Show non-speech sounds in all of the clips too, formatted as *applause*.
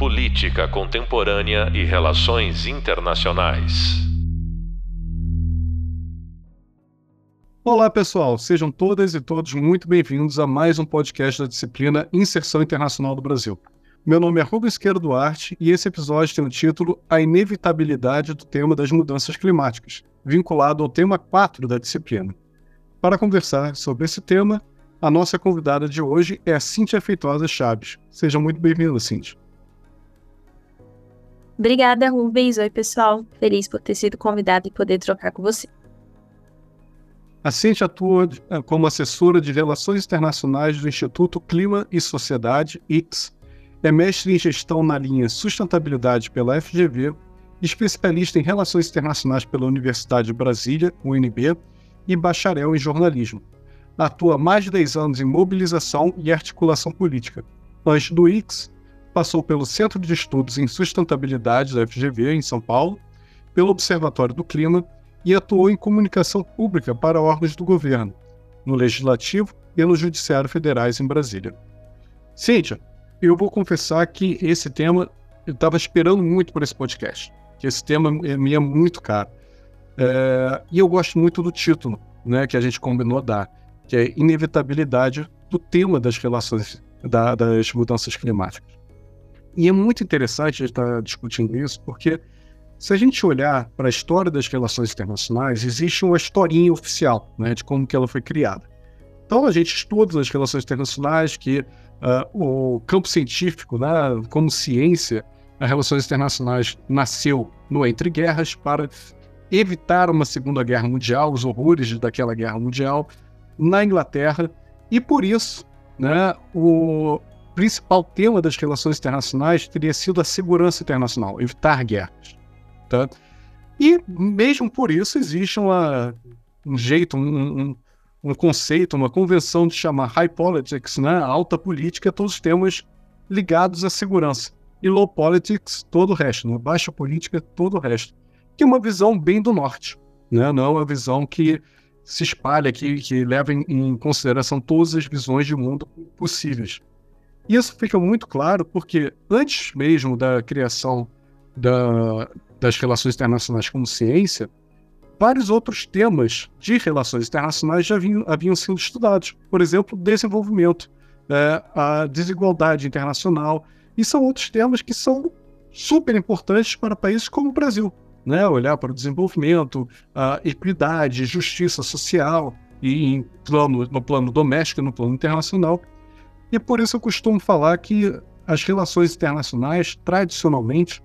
Política Contemporânea e Relações Internacionais. Olá, pessoal. Sejam todas e todos muito bem-vindos a mais um podcast da disciplina Inserção Internacional do Brasil. Meu nome é Rubens Queiro Duarte e esse episódio tem o título A Inevitabilidade do Tema das Mudanças Climáticas, vinculado ao tema 4 da disciplina. Para conversar sobre esse tema, a nossa convidada de hoje é a Cíntia Feitosa Chaves. Seja muito bem-vinda, Cíntia. Obrigada, Rubens. Oi, pessoal. Feliz por ter sido convidado e poder trocar com você. A Cintia atua eh, como assessora de Relações Internacionais do Instituto Clima e Sociedade, ICS. É mestre em gestão na linha Sustentabilidade pela FGV, especialista em Relações Internacionais pela Universidade de Brasília, UNB, e bacharel em jornalismo. Atua mais de 10 anos em mobilização e articulação política. Antes do ICS, passou pelo Centro de Estudos em Sustentabilidade da FGV, em São Paulo, pelo Observatório do Clima e atuou em comunicação pública para órgãos do governo, no Legislativo e no Judiciário Federais em Brasília. Cíntia, eu vou confessar que esse tema eu estava esperando muito por esse podcast, que esse tema me é muito caro. É, e eu gosto muito do título né, que a gente combinou dar, que é Inevitabilidade do tema das relações da, das mudanças climáticas. E é muito interessante estar discutindo isso, porque se a gente olhar para a história das relações internacionais, existe uma historinha oficial né, de como que ela foi criada. Então a gente estuda as relações internacionais, que uh, o campo científico, né, como ciência, as relações internacionais nasceu no entre guerras para evitar uma segunda guerra mundial, os horrores daquela guerra mundial na Inglaterra, e por isso, né, o, principal tema das relações internacionais teria sido a segurança internacional, evitar guerras. Tá? E mesmo por isso existe uma, um jeito, um, um, conceito, uma convenção de chamar high politics, né, alta política, todos os temas ligados à segurança. E low politics, todo o resto, né, baixa política, todo o resto. Que é uma visão bem do norte, né, não é uma visão que se espalha, que, que leva em, em consideração todas as visões de mundo possíveis. Isso fica muito claro porque antes mesmo da criação da, das relações internacionais como ciência, vários outros temas de relações internacionais já haviam, haviam sido estudados. Por exemplo, desenvolvimento, é, a desigualdade internacional, e são outros temas que são super importantes para países como o Brasil. Né? Olhar para o desenvolvimento, a equidade, justiça social, e plano, no plano doméstico e no plano internacional. E por isso eu costumo falar que as relações internacionais, tradicionalmente,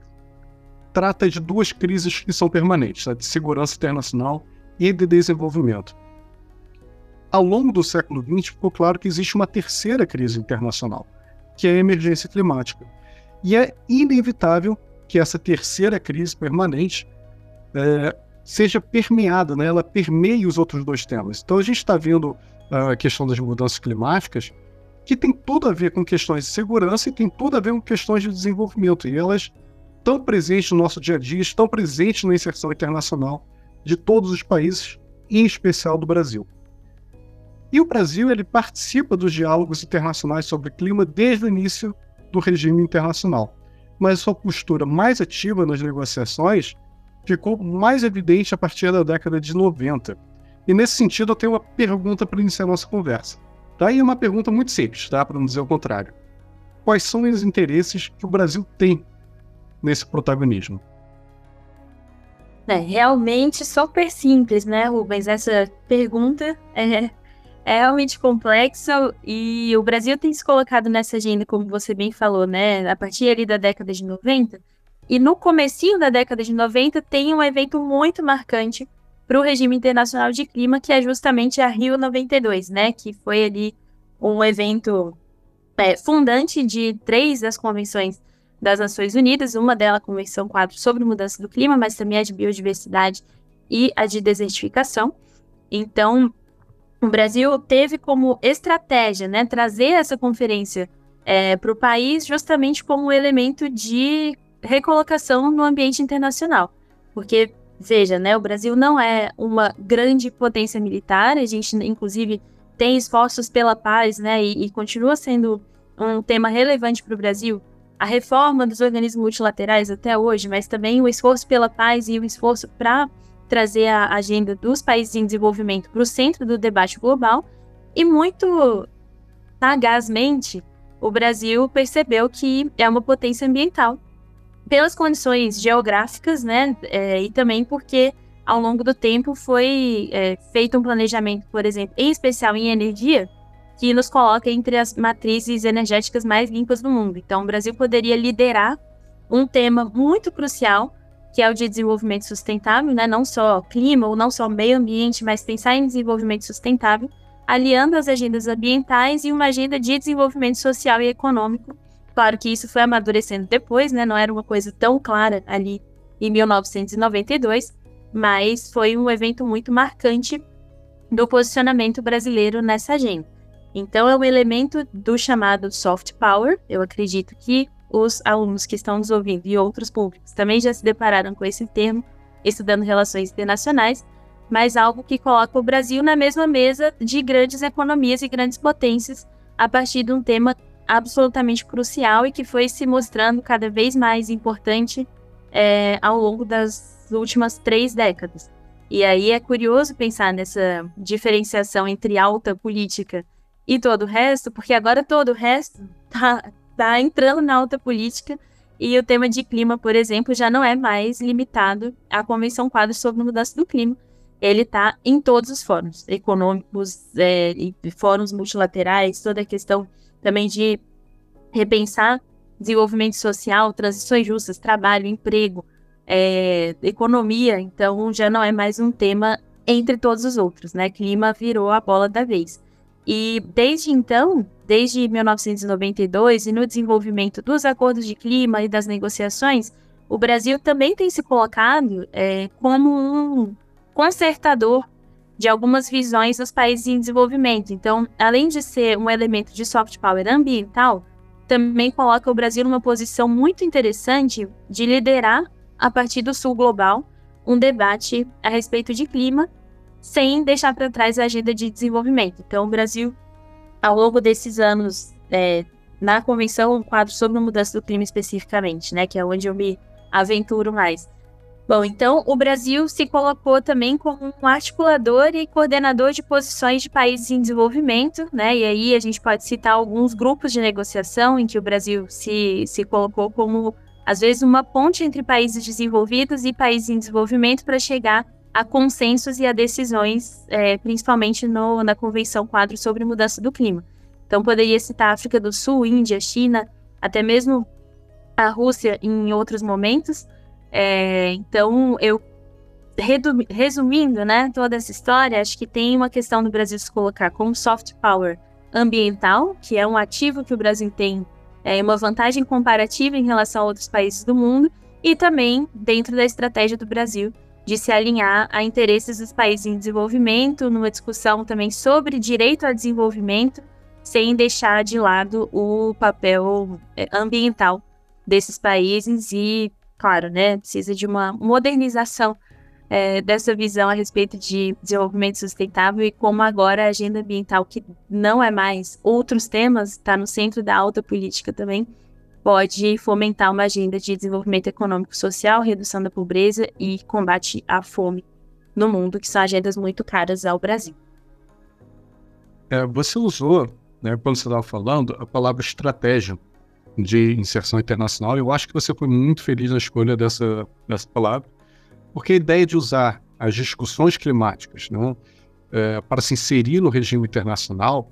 trata de duas crises que são permanentes, a de segurança internacional e de desenvolvimento. Ao longo do século XX, ficou claro que existe uma terceira crise internacional, que é a emergência climática. E é inevitável que essa terceira crise permanente é, seja permeada, né? ela permeie os outros dois temas. Então a gente está vendo a questão das mudanças climáticas que tem tudo a ver com questões de segurança e tem tudo a ver com questões de desenvolvimento. E elas estão presentes no nosso dia a dia, estão presentes na inserção internacional de todos os países, em especial do Brasil. E o Brasil ele participa dos diálogos internacionais sobre clima desde o início do regime internacional. Mas sua postura mais ativa nas negociações ficou mais evidente a partir da década de 90. E nesse sentido, eu tenho uma pergunta para iniciar nossa conversa. Daí tá uma pergunta muito simples, tá? Para não dizer o contrário. Quais são os interesses que o Brasil tem nesse protagonismo? É realmente super simples, né, Rubens? Essa pergunta é, é realmente complexa e o Brasil tem se colocado nessa agenda, como você bem falou, né? A partir ali da década de 90. E no comecinho da década de 90 tem um evento muito marcante para o regime internacional de clima, que é justamente a Rio 92, né? Que foi ali um evento é, fundante de três das convenções das Nações Unidas, uma delas a Convenção Quadro sobre Mudança do Clima, mas também a de Biodiversidade e a de Desertificação. Então, o Brasil teve como estratégia né, trazer essa conferência é, para o país justamente como um elemento de recolocação no ambiente internacional. Porque Veja, né, o Brasil não é uma grande potência militar, a gente, inclusive, tem esforços pela paz, né, e, e continua sendo um tema relevante para o Brasil a reforma dos organismos multilaterais até hoje, mas também o esforço pela paz e o esforço para trazer a agenda dos países em desenvolvimento para o centro do debate global. E muito sagazmente, o Brasil percebeu que é uma potência ambiental pelas condições geográficas, né? É, e também porque ao longo do tempo foi é, feito um planejamento, por exemplo, em especial em energia, que nos coloca entre as matrizes energéticas mais limpas do mundo. Então, o Brasil poderia liderar um tema muito crucial, que é o de desenvolvimento sustentável, né? não só clima ou não só meio ambiente, mas pensar em desenvolvimento sustentável, aliando as agendas ambientais e uma agenda de desenvolvimento social e econômico. Claro que isso foi amadurecendo depois, né? não era uma coisa tão clara ali em 1992, mas foi um evento muito marcante do posicionamento brasileiro nessa agenda. Então, é um elemento do chamado soft power. Eu acredito que os alunos que estão nos ouvindo e outros públicos também já se depararam com esse termo, estudando relações internacionais, mas algo que coloca o Brasil na mesma mesa de grandes economias e grandes potências a partir de um tema absolutamente crucial e que foi se mostrando cada vez mais importante é, ao longo das últimas três décadas. E aí é curioso pensar nessa diferenciação entre alta política e todo o resto, porque agora todo o resto *laughs* tá, tá entrando na alta política e o tema de clima, por exemplo, já não é mais limitado à Convenção Quadro sobre Mudança do Clima. Ele está em todos os fóruns econômicos, é, fóruns multilaterais, toda a questão também de repensar desenvolvimento social, transições justas, trabalho, emprego, é, economia. Então, já não é mais um tema entre todos os outros, né? Clima virou a bola da vez. E desde então, desde 1992 e no desenvolvimento dos acordos de clima e das negociações, o Brasil também tem se colocado é, como um consertador de algumas visões dos países em desenvolvimento. Então, além de ser um elemento de soft power ambiental, também coloca o Brasil numa posição muito interessante de liderar, a partir do Sul Global, um debate a respeito de clima sem deixar para trás a agenda de desenvolvimento. Então, o Brasil, ao longo desses anos, é, na convenção, um quadro sobre a mudança do clima especificamente, né, que é onde eu me aventuro mais. Bom, então o Brasil se colocou também como um articulador e coordenador de posições de países em desenvolvimento, né? E aí a gente pode citar alguns grupos de negociação em que o Brasil se, se colocou como, às vezes, uma ponte entre países desenvolvidos e países em desenvolvimento para chegar a consensos e a decisões, é, principalmente no, na Convenção Quadro sobre Mudança do Clima. Então, poderia citar África do Sul, Índia, China, até mesmo a Rússia em outros momentos. É, então, eu resumindo, né, toda essa história, acho que tem uma questão do Brasil se colocar como soft power ambiental, que é um ativo que o Brasil tem, é uma vantagem comparativa em relação a outros países do mundo, e também dentro da estratégia do Brasil de se alinhar a interesses dos países em desenvolvimento, numa discussão também sobre direito ao desenvolvimento, sem deixar de lado o papel é, ambiental desses países e, claro, né, precisa de uma modernização é, dessa visão a respeito de desenvolvimento sustentável e como agora a agenda ambiental, que não é mais outros temas, está no centro da alta política também, pode fomentar uma agenda de desenvolvimento econômico social, redução da pobreza e combate à fome no mundo, que são agendas muito caras ao Brasil. É, você usou, né, quando você estava falando, a palavra estratégia de inserção internacional. Eu acho que você foi muito feliz na escolha dessa, dessa palavra, porque a ideia de usar as discussões climáticas né, é, para se inserir no regime internacional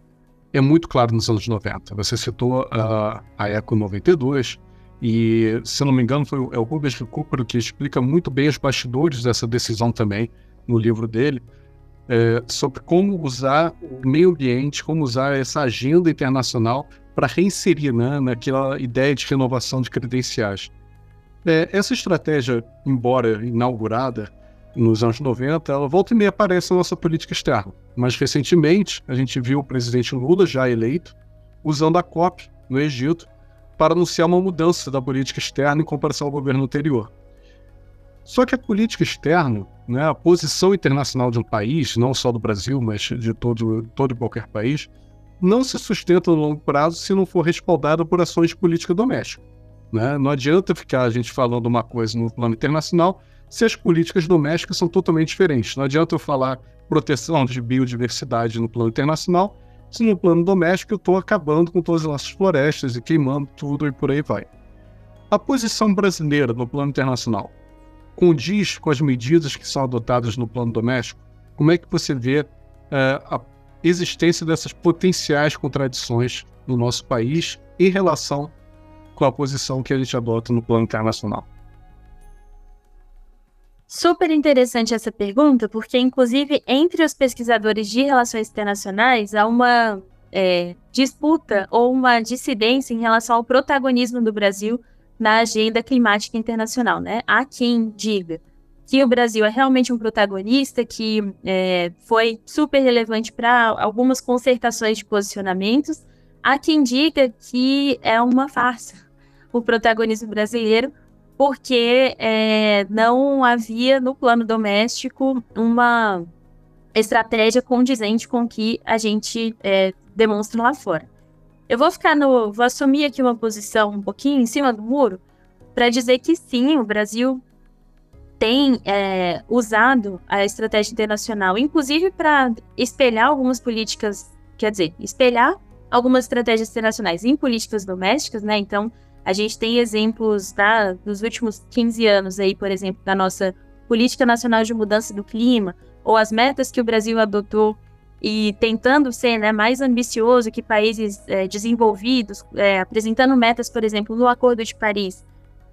é muito claro nos anos 90. Você citou a, a Eco 92, e, se não me engano, foi é o Rubens Recupero que explica muito bem os bastidores dessa decisão também no livro dele, é, sobre como usar o meio ambiente, como usar essa agenda internacional para reinserir né, naquela ideia de renovação de credenciais. É, essa estratégia, embora inaugurada, nos anos 90, ela volta e meia aparece na nossa política externa. Mais recentemente, a gente viu o presidente Lula, já eleito, usando a COP no Egito para anunciar uma mudança da política externa em comparação ao governo anterior. Só que a política externa, né, a posição internacional de um país, não só do Brasil, mas de todo, todo e qualquer país, não se sustenta no longo prazo se não for respaldada por ações de política doméstica. Né? Não adianta ficar a gente falando uma coisa no plano internacional se as políticas domésticas são totalmente diferentes. Não adianta eu falar proteção de biodiversidade no plano internacional se no plano doméstico eu estou acabando com todas as nossas florestas e queimando tudo e por aí vai. A posição brasileira no plano internacional condiz com as medidas que são adotadas no plano doméstico? Como é que você vê é, a existência dessas potenciais contradições no nosso país em relação com a posição que a gente adota no plano internacional? Super interessante essa pergunta, porque, inclusive, entre os pesquisadores de relações internacionais há uma é, disputa ou uma dissidência em relação ao protagonismo do Brasil na agenda climática internacional. Né? Há quem diga que o Brasil é realmente um protagonista, que é, foi super relevante para algumas concertações de posicionamentos. Há quem diga que é uma farsa o protagonismo brasileiro, porque é, não havia no plano doméstico uma estratégia condizente com o que a gente é, demonstra lá fora. Eu vou ficar no. vou assumir aqui uma posição um pouquinho em cima do muro para dizer que sim, o Brasil tem é, usado a estratégia internacional, inclusive para espelhar algumas políticas, quer dizer, espelhar algumas estratégias internacionais em políticas domésticas, né? Então, a gente tem exemplos tá, dos últimos 15 anos aí, por exemplo, da nossa Política Nacional de Mudança do Clima, ou as metas que o Brasil adotou e tentando ser né, mais ambicioso que países é, desenvolvidos, é, apresentando metas, por exemplo, no Acordo de Paris,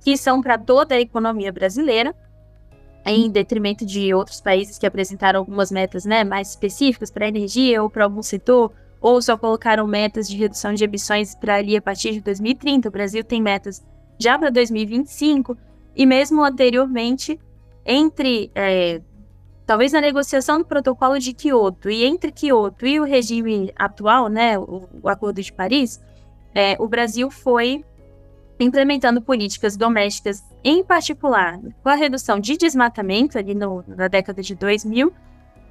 que são para toda a economia brasileira, em detrimento de outros países que apresentaram algumas metas né, mais específicas para a energia ou para algum setor, ou só colocaram metas de redução de emissões para ali a partir de 2030. O Brasil tem metas já para 2025, e mesmo anteriormente, entre é, talvez na negociação do protocolo de Kyoto e entre Kyoto e o regime atual, né, o, o Acordo de Paris, é, o Brasil foi implementando políticas domésticas, em particular com a redução de desmatamento ali no, na década de 2000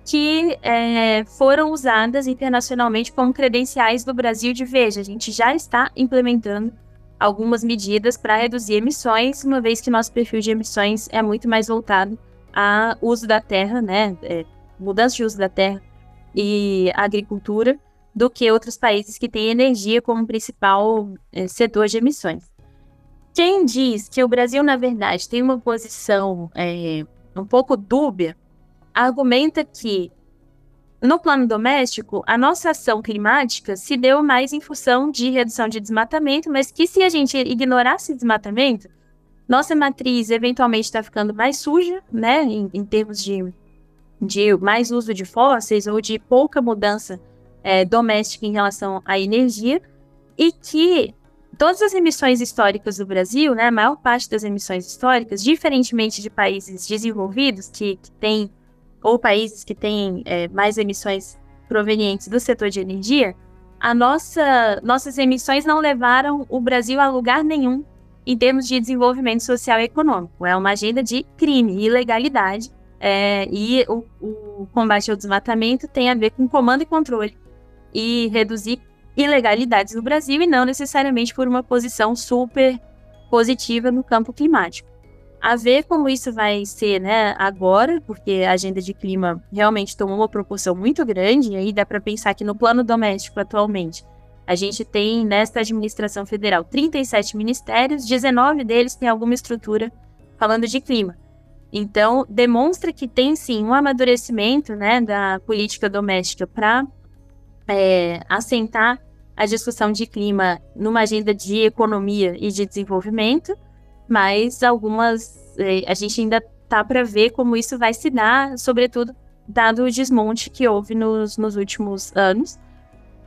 que é, foram usadas internacionalmente como credenciais do Brasil de veja, a gente já está implementando algumas medidas para reduzir emissões, uma vez que nosso perfil de emissões é muito mais voltado a uso da terra, né, é, mudança de uso da terra e agricultura, do que outros países que têm energia como principal é, setor de emissões. Quem diz que o Brasil, na verdade, tem uma posição é, um pouco dúbia argumenta que, no plano doméstico, a nossa ação climática se deu mais em função de redução de desmatamento, mas que se a gente ignorasse desmatamento, nossa matriz eventualmente está ficando mais suja, né, em, em, termos de, de mais uso de fósseis ou de pouca mudança é, doméstica em relação à energia, e que todas as emissões históricas do Brasil, né, a maior parte das emissões históricas, diferentemente de países desenvolvidos que, que têm ou países que têm é, mais emissões provenientes do setor de energia, a nossa, nossas emissões não levaram o Brasil a lugar nenhum em termos de desenvolvimento social e econômico. É uma agenda de crime ilegalidade. É, e o, o combate ao desmatamento tem a ver com comando e controle e reduzir ilegalidades no Brasil e não necessariamente por uma posição super positiva no campo climático a ver como isso vai ser, né, agora, porque a agenda de clima realmente tomou uma proporção muito grande, e aí dá para pensar que no plano doméstico atualmente a gente tem nesta administração federal 37 ministérios, 19 deles têm alguma estrutura falando de clima. Então, demonstra que tem sim um amadurecimento né, da política doméstica para é, assentar a discussão de clima numa agenda de economia e de desenvolvimento mas algumas é, a gente ainda tá para ver como isso vai se dar, sobretudo dado o desmonte que houve nos, nos últimos anos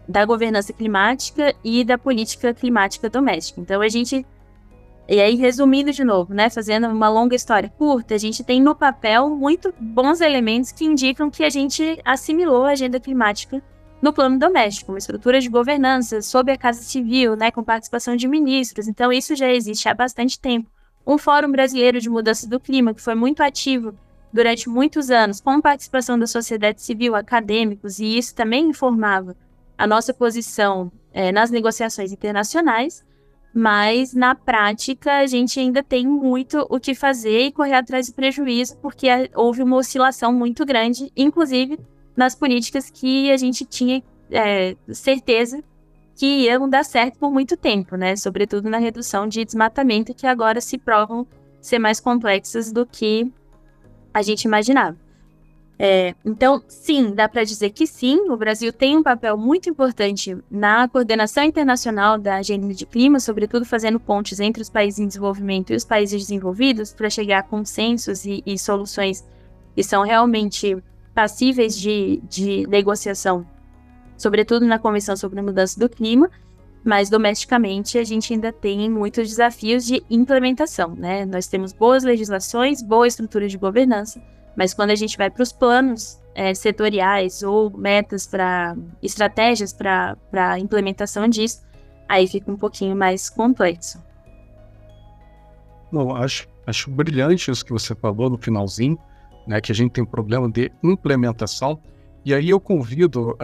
da governança climática e da política climática doméstica. Então a gente e aí resumindo de novo, né, fazendo uma longa história curta, a gente tem no papel muito bons elementos que indicam que a gente assimilou a agenda climática no plano doméstico, uma estrutura de governança sob a Casa Civil, né, com participação de ministros. Então, isso já existe há bastante tempo. Um Fórum Brasileiro de Mudança do Clima, que foi muito ativo durante muitos anos, com participação da sociedade civil, acadêmicos, e isso também informava a nossa posição é, nas negociações internacionais. mas na prática a gente ainda tem muito o que fazer e correr atrás do prejuízo, porque houve uma oscilação muito grande, inclusive nas políticas que a gente tinha é, certeza que iam dar certo por muito tempo, né? Sobretudo na redução de desmatamento, que agora se provam ser mais complexas do que a gente imaginava. É, então, sim, dá para dizer que sim, o Brasil tem um papel muito importante na coordenação internacional da agenda de clima, sobretudo fazendo pontes entre os países em desenvolvimento e os países desenvolvidos para chegar a consensos e, e, soluções que são realmente passíveis de, de negociação, sobretudo na Convenção sobre a Mudança do Clima, mas domesticamente a gente ainda tem muitos desafios de implementação, né? Nós temos boas legislações, boa estrutura de governança, mas quando a gente vai para os planos é, setoriais ou metas para estratégias para a implementação disso, aí fica um pouquinho mais complexo. Não, acho, acho brilhante isso que você falou no finalzinho, né, que a gente tem um problema de implementação. E aí eu convido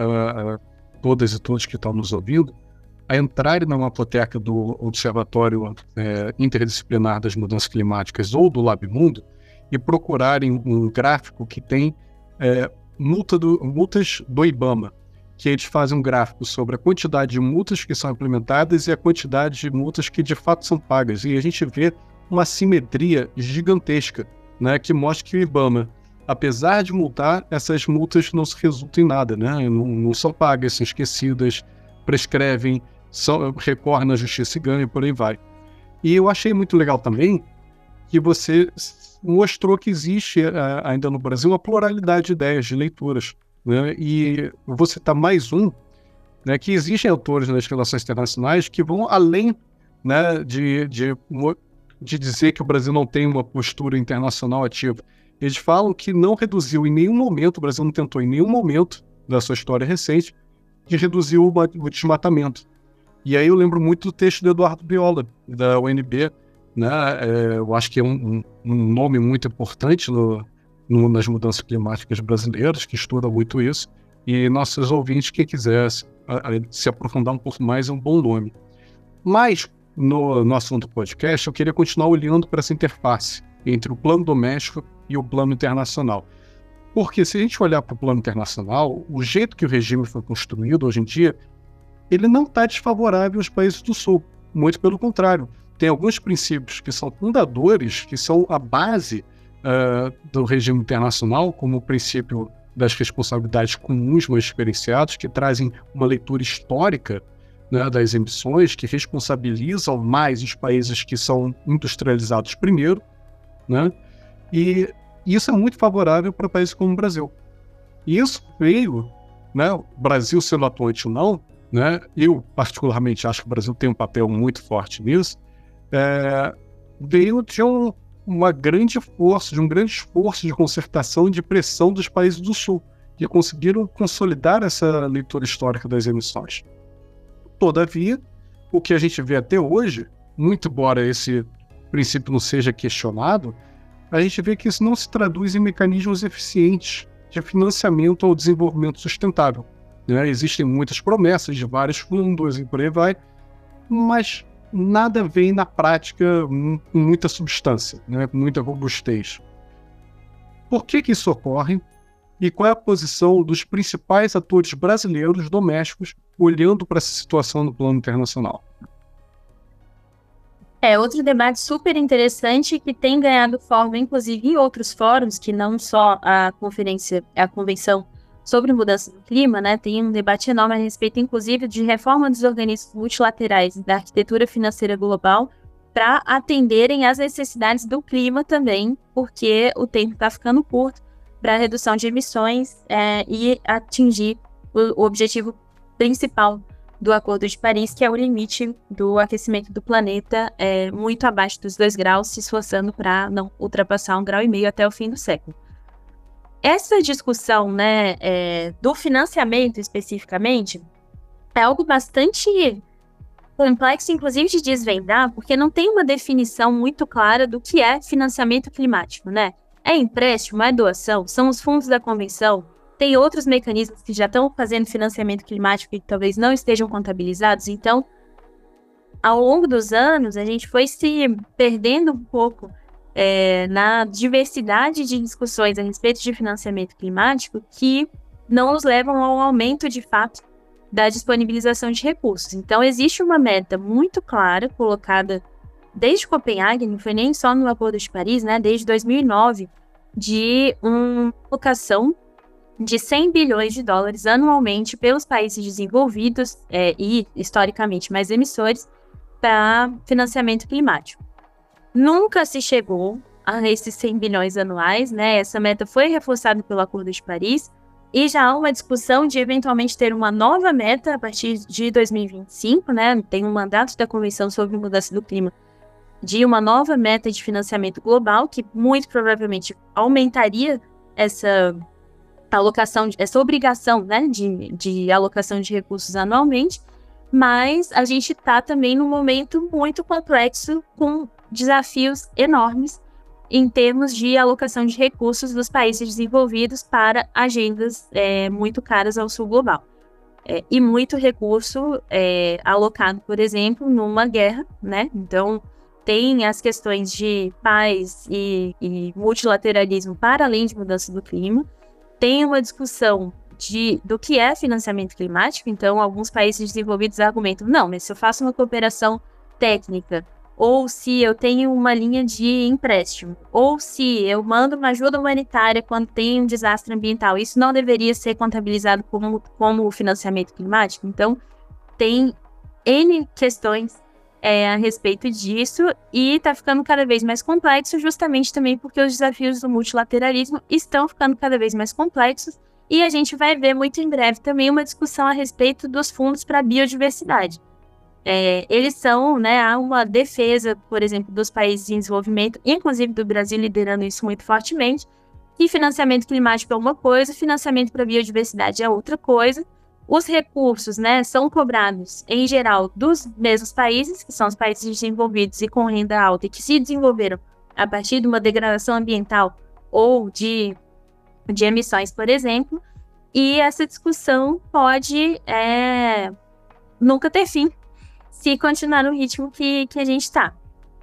todas e todos que estão nos ouvindo a entrarem na mapoteca do Observatório uh, Interdisciplinar das Mudanças Climáticas ou do LabMundo, e procurarem um gráfico que tem é, multa do, multas do IBAMA, que eles fazem um gráfico sobre a quantidade de multas que são implementadas e a quantidade de multas que de fato são pagas. E a gente vê uma simetria gigantesca, né, que mostra que o IBAMA, apesar de multar, essas multas não se resultam em nada, né, não, não são pagas, são esquecidas, prescrevem, recorrem na justiça e ganham, por aí vai. E eu achei muito legal também que você mostrou que existe uh, ainda no Brasil uma pluralidade de ideias, de leituras. Né? E vou citar mais um, né, que existem autores nas relações internacionais que vão além né, de, de, de dizer que o Brasil não tem uma postura internacional ativa. Eles falam que não reduziu em nenhum momento, o Brasil não tentou em nenhum momento da sua história recente, de reduzir o, o desmatamento. E aí eu lembro muito do texto do Eduardo Biola, da UNB, né? É, eu acho que é um, um nome muito importante no, no, nas mudanças climáticas brasileiras, que estuda muito isso. E nossos ouvintes, quem quiser se, se aprofundar um pouco mais, é um bom nome. Mas, no, no assunto podcast, eu queria continuar olhando para essa interface entre o plano doméstico e o plano internacional. Porque se a gente olhar para o plano internacional, o jeito que o regime foi construído hoje em dia, ele não está desfavorável aos países do Sul. Muito pelo contrário tem alguns princípios que são fundadores, que são a base uh, do regime internacional, como o princípio das responsabilidades comuns mais experienciados, que trazem uma leitura histórica né, das emissões, que responsabilizam mais os países que são industrializados primeiro, né? E isso é muito favorável para países como o Brasil. Isso veio, né, o Brasil sendo atuante ou não, né, eu particularmente acho que o Brasil tem um papel muito forte nisso, é, veio de um, uma grande força, de um grande esforço de concertação e de pressão dos países do Sul, que conseguiram consolidar essa leitura histórica das emissões. Todavia, o que a gente vê até hoje, muito embora esse princípio não seja questionado, a gente vê que isso não se traduz em mecanismos eficientes de financiamento ao desenvolvimento sustentável. Né? Existem muitas promessas de vários fundos e por aí vai, mas nada vem na prática com muita substância, né, com muita robustez. Por que, que isso ocorre? E qual é a posição dos principais atores brasileiros domésticos olhando para essa situação no plano internacional? É outro debate super interessante que tem ganhado forma, inclusive, em outros fóruns, que não só a conferência, a convenção sobre mudança do clima, né, tem um debate enorme a respeito, inclusive, de reforma dos organismos multilaterais da arquitetura financeira global para atenderem às necessidades do clima também, porque o tempo está ficando curto para redução de emissões é, e atingir o, o objetivo principal do Acordo de Paris, que é o limite do aquecimento do planeta é, muito abaixo dos 2 graus, se esforçando para não ultrapassar um grau e meio até o fim do século essa discussão, né, é, do financiamento especificamente, é algo bastante complexo, inclusive de desvendar, porque não tem uma definição muito clara do que é financiamento climático, né? É empréstimo, é doação, são os fundos da convenção, tem outros mecanismos que já estão fazendo financiamento climático e que talvez não estejam contabilizados, então ao longo dos anos, a gente foi se perdendo um pouco é, na diversidade de discussões a respeito de financiamento climático que não nos levam ao aumento de fato da disponibilização de recursos. Então, existe uma meta muito clara colocada desde Copenhague, não foi nem só no Acordo de Paris, né, desde 2009, de uma alocação de 100 bilhões de dólares anualmente pelos países desenvolvidos é, e, historicamente, mais emissores para financiamento climático. Nunca se chegou a esses 100 bilhões anuais, né? Essa meta foi reforçada pelo Acordo de Paris e já há uma discussão de eventualmente ter uma nova meta a partir de 2025, né? Tem um mandato da Convenção sobre Mudança do Clima de uma nova meta de financiamento global que muito provavelmente aumentaria essa alocação, essa obrigação, né, de, de alocação de recursos anualmente mas a gente está também num momento muito complexo, com desafios enormes em termos de alocação de recursos dos países desenvolvidos para agendas é, muito caras ao sul global. É, e muito recurso é, alocado, por exemplo, numa guerra, né? Então, tem as questões de paz e, e multilateralismo para além de mudança do clima, tem uma discussão de, do que é financiamento climático. Então, alguns países desenvolvidos argumentam: não, mas se eu faço uma cooperação técnica, ou se eu tenho uma linha de empréstimo, ou se eu mando uma ajuda humanitária quando tem um desastre ambiental, isso não deveria ser contabilizado como, como financiamento climático. Então, tem N questões é, a respeito disso e está ficando cada vez mais complexo, justamente também porque os desafios do multilateralismo estão ficando cada vez mais complexos e a gente vai ver muito em breve também uma discussão a respeito dos fundos para biodiversidade. É, eles são, né, uma defesa, por exemplo, dos países em desenvolvimento, inclusive do Brasil liderando isso muito fortemente, e financiamento climático é uma coisa, financiamento para biodiversidade é outra coisa. Os recursos, né, são cobrados, em geral, dos mesmos países, que são os países desenvolvidos e com renda alta, e que se desenvolveram a partir de uma degradação ambiental ou de de emissões, por exemplo, e essa discussão pode é, nunca ter fim se continuar no ritmo que, que a gente está.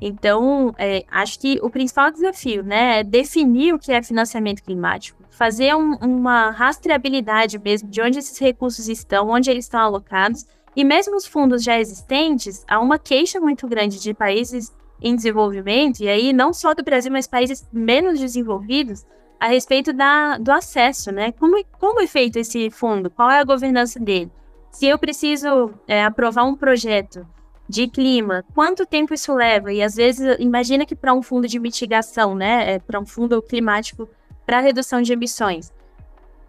Então, é, acho que o principal desafio né, é definir o que é financiamento climático, fazer um, uma rastreabilidade mesmo de onde esses recursos estão, onde eles estão alocados, e mesmo os fundos já existentes, há uma queixa muito grande de países em desenvolvimento, e aí não só do Brasil, mas países menos desenvolvidos, a respeito da, do acesso, né? Como, como é feito esse fundo? Qual é a governança dele? Se eu preciso é, aprovar um projeto de clima, quanto tempo isso leva? E às vezes, imagina que para um fundo de mitigação, né? É, para um fundo climático para redução de emissões,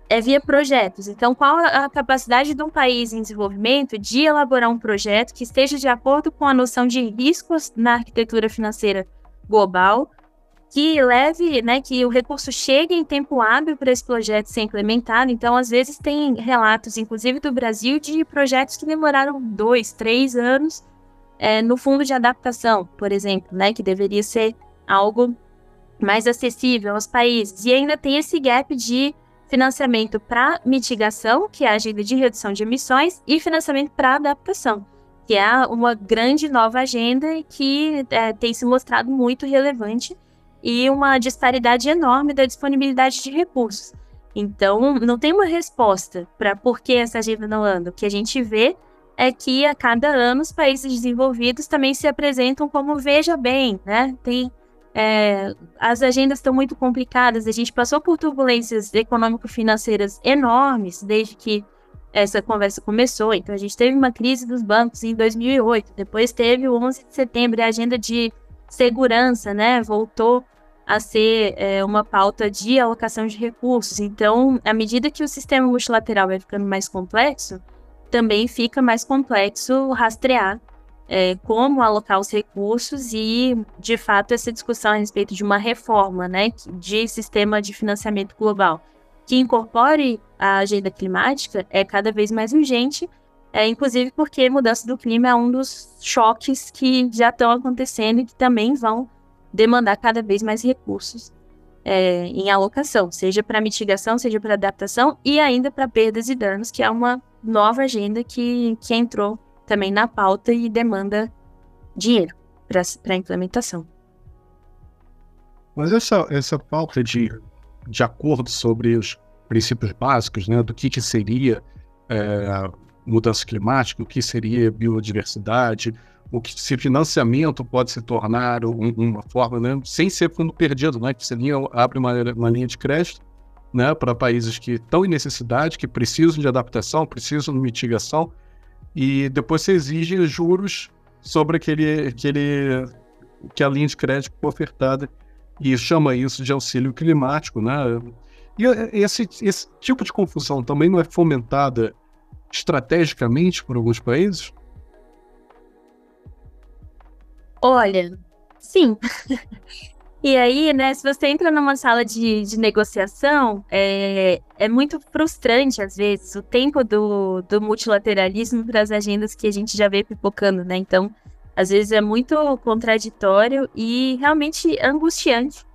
é via projetos. Então, qual a capacidade de um país em desenvolvimento de elaborar um projeto que esteja de acordo com a noção de riscos na arquitetura financeira global? que leve, né, que o recurso chegue em tempo hábil para esse projeto ser implementado. Então, às vezes, tem relatos, inclusive do Brasil, de projetos que demoraram dois, três anos é, no fundo de adaptação, por exemplo, né, que deveria ser algo mais acessível aos países. E ainda tem esse gap de financiamento para mitigação, que é a agenda de redução de emissões, e financiamento para adaptação, que é uma grande nova agenda que é, tem se mostrado muito relevante e uma disparidade enorme da disponibilidade de recursos. Então, não tem uma resposta para por que essa agenda não anda. O que a gente vê é que a cada ano os países desenvolvidos também se apresentam como veja bem, né? Tem é, as agendas estão muito complicadas. A gente passou por turbulências econômico-financeiras enormes desde que essa conversa começou. Então, a gente teve uma crise dos bancos em 2008, depois teve o 11 de setembro, a agenda de segurança, né, voltou a ser é, uma pauta de alocação de recursos. Então, à medida que o sistema multilateral vai ficando mais complexo, também fica mais complexo rastrear é, como alocar os recursos e, de fato, essa discussão a respeito de uma reforma né, de sistema de financiamento global que incorpore a agenda climática é cada vez mais urgente, é, inclusive porque mudança do clima é um dos choques que já estão acontecendo e que também vão demandar cada vez mais recursos é, em alocação, seja para mitigação, seja para adaptação e ainda para perdas e danos, que é uma nova agenda que, que entrou também na pauta e demanda dinheiro para a implementação. Mas essa, essa falta de, de acordo sobre os princípios básicos, né, do que, que seria é, mudança climática, o que seria biodiversidade, o que se financiamento pode se tornar um, uma forma, né, sem ser fundo perdido, né, que você abre uma, uma linha de crédito né, para países que estão em necessidade, que precisam de adaptação, precisam de mitigação, e depois você exige juros sobre aquele, aquele que a linha de crédito ofertada e chama isso de auxílio climático, né? E esse, esse tipo de confusão também não é fomentada estrategicamente por alguns países? Olha, sim. *laughs* E aí, né, se você entra numa sala de, de negociação, é, é muito frustrante, às vezes, o tempo do, do multilateralismo para as agendas que a gente já vê pipocando, né? Então, às vezes é muito contraditório e realmente angustiante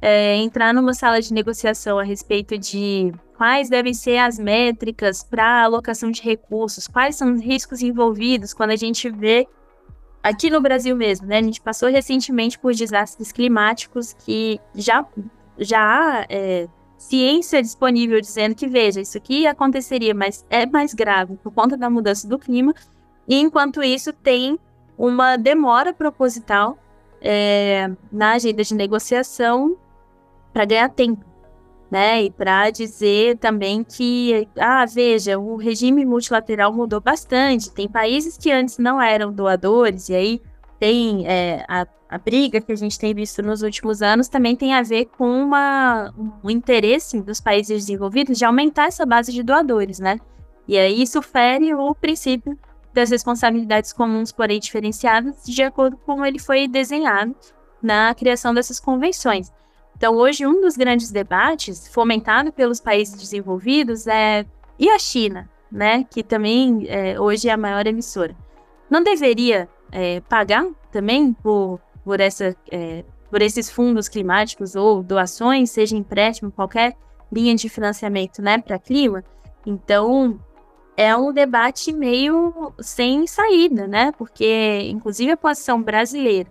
é, entrar numa sala de negociação a respeito de quais devem ser as métricas para alocação de recursos, quais são os riscos envolvidos quando a gente vê aqui no Brasil mesmo, né? A gente passou recentemente por desastres climáticos que já, já há é, ciência disponível dizendo que, veja, isso aqui aconteceria, mas é mais grave por conta da mudança do clima. E enquanto isso, tem uma demora proposital é, na agenda de negociação para ganhar tempo né? E para dizer também que, ah, veja, o regime multilateral mudou bastante. Tem países que antes não eram doadores, e aí tem é, a, a briga que a gente tem visto nos últimos anos também tem a ver com uma, um interesse dos países desenvolvidos de aumentar essa base de doadores, né? E aí isso fere o princípio das responsabilidades comuns, porém diferenciadas, de acordo com como ele foi desenhado na criação dessas convenções. Então, hoje, um dos grandes debates fomentado pelos países desenvolvidos é e a China, né, que também é, hoje é a maior emissora, não deveria é, pagar também por, por, essa, é, por esses fundos climáticos ou doações, seja empréstimo, qualquer linha de financiamento né, para clima? Então, é um debate meio sem saída, né? Porque, inclusive, a posição brasileira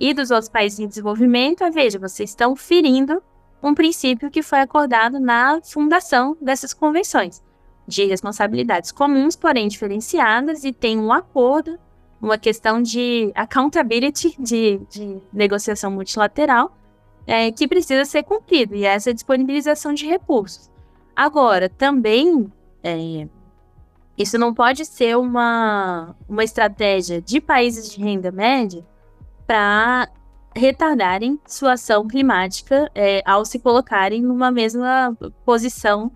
e dos outros países em desenvolvimento é, veja, vocês estão ferindo um princípio que foi acordado na fundação dessas convenções de responsabilidades comuns, porém diferenciadas, e tem um acordo, uma questão de accountability, de, de negociação multilateral, é, que precisa ser cumprido, e essa disponibilização de recursos. Agora, também, é, isso não pode ser uma, uma estratégia de países de renda média para retardarem sua ação climática é, ao se colocarem numa mesma posição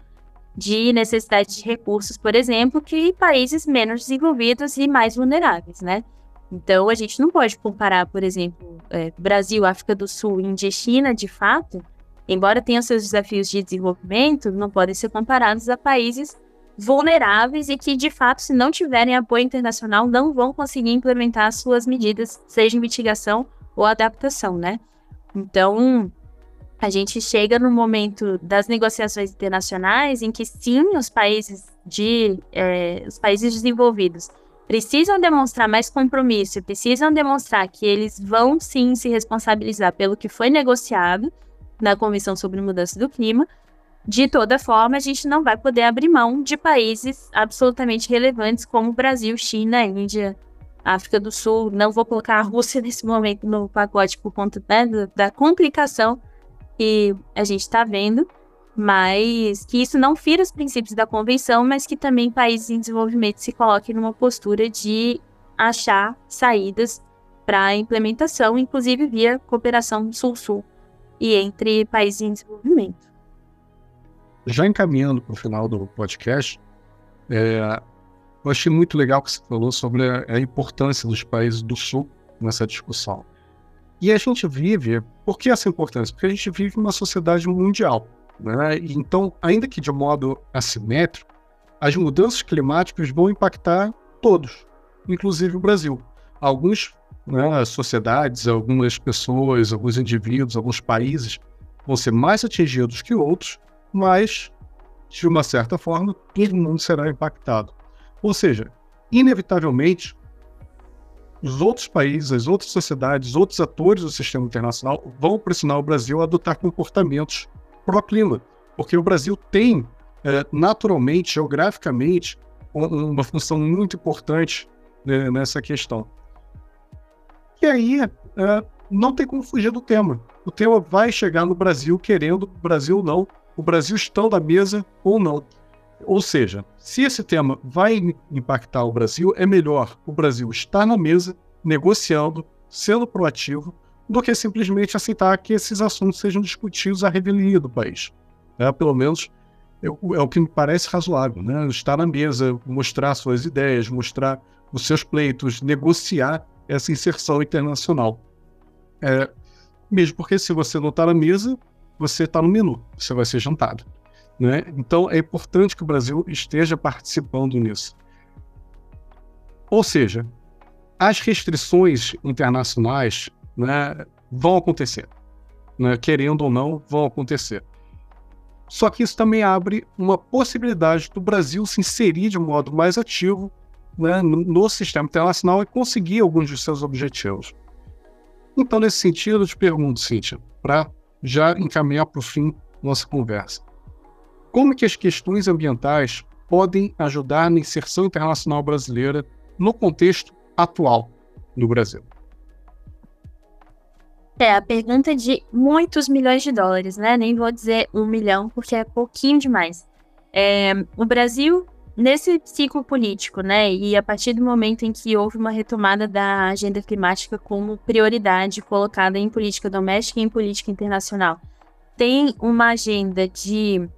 de necessidade de recursos, por exemplo, que países menos desenvolvidos e mais vulneráveis, né? Então, a gente não pode comparar, por exemplo, é, Brasil, África do Sul, Índia e China, de fato, embora tenham seus desafios de desenvolvimento, não podem ser comparados a países vulneráveis e que, de fato, se não tiverem apoio internacional, não vão conseguir implementar suas medidas, seja mitigação ou adaptação, né? Então, a gente chega no momento das negociações internacionais em que sim, os países de é, os países desenvolvidos precisam demonstrar mais compromisso, precisam demonstrar que eles vão sim se responsabilizar pelo que foi negociado na Convenção sobre Mudança do Clima, de toda forma, a gente não vai poder abrir mão de países absolutamente relevantes como Brasil, China, Índia, África do Sul. Não vou colocar a Rússia *laughs* nesse momento no pacote por conta né, da complicação que a gente está vendo, mas que isso não fira os princípios da convenção, mas que também países em desenvolvimento se coloquem numa postura de achar saídas para a implementação, inclusive via cooperação sul-sul e entre países em desenvolvimento. Já encaminhando para o final do podcast, é, eu achei muito legal que você falou sobre a, a, importância dos países do Sul nessa discussão. E a gente vive, por que essa importância? Porque a gente vive numa sociedade mundial. Né? Então, ainda que de modo assimétrico, as mudanças climáticas vão impactar todos, inclusive o Brasil. Algumas né, sociedades, algumas pessoas, alguns indivíduos, alguns países vão ser mais atingidos que outros, mas, de uma certa forma, todo mundo será impactado. Ou seja, inevitavelmente, os outros países, as outras sociedades, outros atores do sistema internacional vão pressionar o Brasil a adotar comportamentos pró-clima, porque o Brasil tem, é, naturalmente, geograficamente, uma função muito importante né, nessa questão. E aí, é, não tem como fugir do tema. O tema vai chegar no Brasil querendo, o Brasil não, o Brasil estando à mesa ou não. Ou seja, se esse tema vai impactar o Brasil, é melhor o Brasil estar na mesa, negociando, sendo proativo, do que simplesmente aceitar que esses assuntos sejam discutidos à revelia do país. É, pelo menos é, é, o que me parece razoável, né? estar na mesa, mostrar suas ideias, mostrar os seus pleitos, negociar essa inserção internacional. É, mesmo porque se você não está na mesa, você está no menu, você vai ser jantado. Né? Então é importante que o Brasil esteja participando nisso. Ou seja, as restrições internacionais né, vão acontecer. Né? Querendo ou não, vão acontecer. Só que isso também abre uma possibilidade do Brasil se inserir de modo mais ativo né, no sistema internacional e conseguir alguns de seus objetivos. Então, nesse sentido, eu te pergunto, Cíntia, para já encaminhar para o fim nossa conversa. Como que as questões ambientais podem ajudar na inserção internacional brasileira no contexto atual do Brasil? É, a pergunta é de muitos milhões de dólares, né? Nem vou dizer um milhão, porque é pouquinho demais. É, o Brasil nesse ciclo político, né, e a partir do momento em que houve uma retomada da agenda climática como prioridade colocada em política doméstica e em política internacional, tem uma agenda de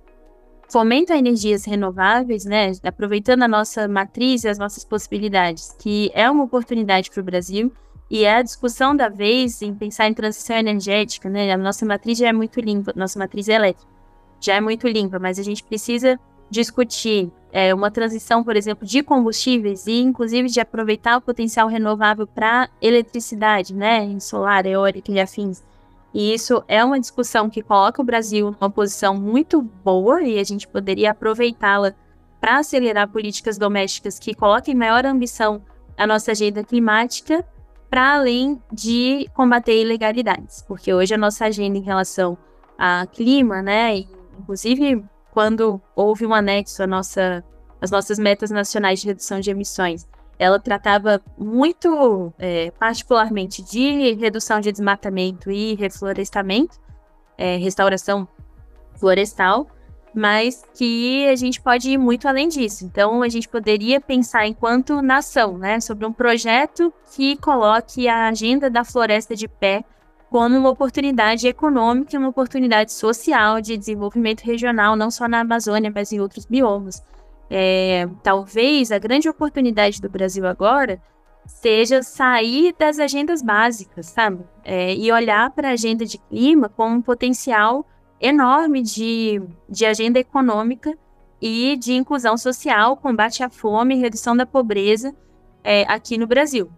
fomento a energias renováveis, né, aproveitando a nossa matriz e as nossas possibilidades, que é uma oportunidade para o Brasil e é a discussão da vez em pensar em transição energética, né, a nossa matriz já é muito limpa, nossa matriz elétrica já é muito limpa, mas a gente precisa discutir é, uma transição, por exemplo, de combustíveis e, inclusive, de aproveitar o potencial renovável para eletricidade, né, em solar, eólica e afins. E isso é uma discussão que coloca o Brasil numa posição muito boa e a gente poderia aproveitá-la para acelerar políticas domésticas que coloquem maior ambição à nossa agenda climática, para além de combater ilegalidades, porque hoje a nossa agenda em relação a clima, né, inclusive quando houve um anexo à nossa, às nossas metas nacionais de redução de emissões, ela tratava muito, é, particularmente, de redução de desmatamento e reflorestamento, é, restauração florestal, mas que a gente pode ir muito além disso. Então, a gente poderia pensar, enquanto nação, né, sobre um projeto que coloque a agenda da floresta de pé como uma oportunidade econômica e uma oportunidade social de desenvolvimento regional, não só na Amazônia, mas em outros biomas. É, talvez a grande oportunidade do Brasil agora seja sair das agendas básicas, sabe? É, e olhar para a agenda de clima como um potencial enorme de, de agenda econômica e de inclusão social, combate à fome redução da pobreza é, aqui no Brasil.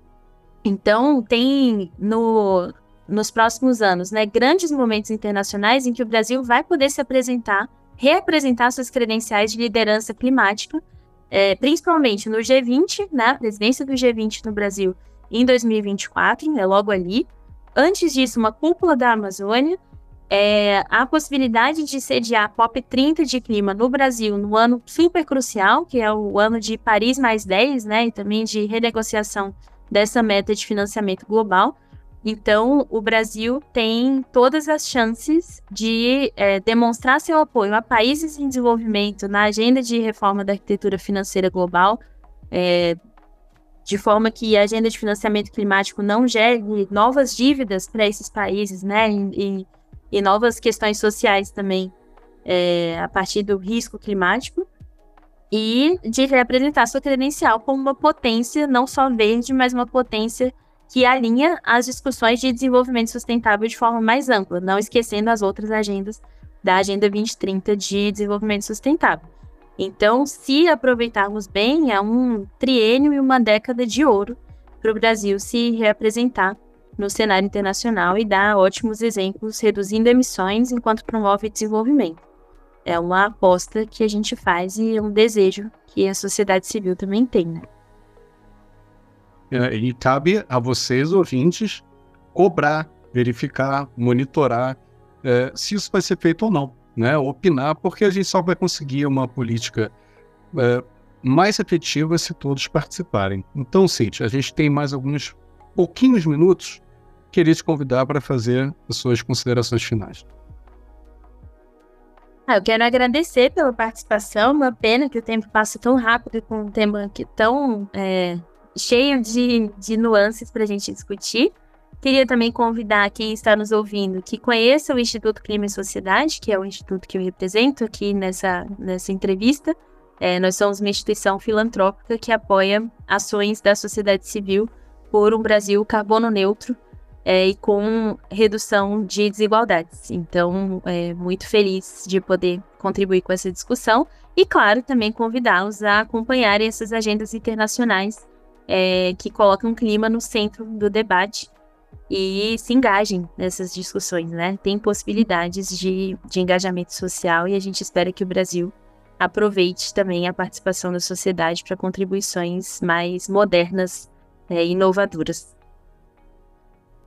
Então, tem no, nos próximos anos, né, grandes momentos internacionais em que o Brasil vai poder se apresentar, reapresentar suas credenciais de liderança climática, é, principalmente no G20, né, presidência do G20 no Brasil em 2024, é logo ali. Antes disso, uma cúpula da Amazônia, é, a possibilidade de sediar a COP30 de clima no Brasil no ano super crucial, que é o ano de Paris mais 10, né, e também de renegociação dessa meta de financiamento global. Então, o Brasil tem todas as chances de é, demonstrar seu apoio a países em desenvolvimento na agenda de reforma da arquitetura financeira global, é, de forma que a agenda de financiamento climático não gere novas dívidas para esses países, né, e, e, novas questões sociais também é, a partir do risco climático, e de representar sua credencial como uma potência não só verde, mas uma potência que alinha as discussões de desenvolvimento sustentável de forma mais ampla, não esquecendo as outras agendas da Agenda 2030 de desenvolvimento sustentável. Então, se aproveitarmos bem, é um triênio e uma década de ouro para o Brasil se reapresentar no cenário internacional e dar ótimos exemplos reduzindo emissões enquanto promove desenvolvimento. É uma aposta que a gente faz e é um desejo que a sociedade civil também tem, né? É, e cabe a vocês, ouvintes, cobrar, verificar, monitorar é, se isso vai ser feito ou não, né? Opinar, porque a gente só vai conseguir uma política é, mais efetiva se todos participarem. Então, Cíntia, a gente tem mais alguns pouquinhos minutos. Queria te convidar para fazer as suas considerações finais. Ah, eu quero agradecer pela participação. Uma pena que o tempo passa tão rápido com um tema que tão é, cheio de, de nuances para a gente discutir. Queria também convidar quem está nos ouvindo que conheça o Instituto Clima e Sociedade, que é o instituto que eu represento aqui nessa, nessa entrevista. É, nós somos uma instituição filantrópica que apoia ações da sociedade civil por um Brasil carbono neutro é, e com redução de desigualdades. Então, é, muito feliz de poder contribuir com essa discussão e, claro, também convidá-los a acompanharem essas agendas internacionais é, que colocam o clima no centro do debate e se engajem nessas discussões, né? Tem possibilidades de, de engajamento social e a gente espera que o Brasil aproveite também a participação da sociedade para contribuições mais modernas é, e inovadoras.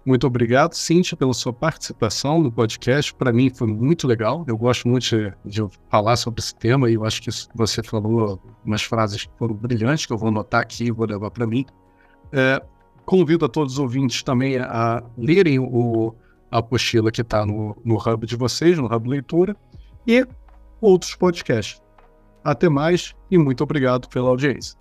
Muito obrigado, Cíntia, pela sua participação no podcast. Para mim foi muito legal. Eu gosto muito de, falar sobre esse tema e eu acho que você falou umas frases que foram brilhantes que eu vou anotar aqui e vou levar para mim. É, convido a todos os ouvintes também a lerem o, a apostila que está no, no hub de vocês, no hub leitura, e outros podcasts. Até mais e muito obrigado pela audiência.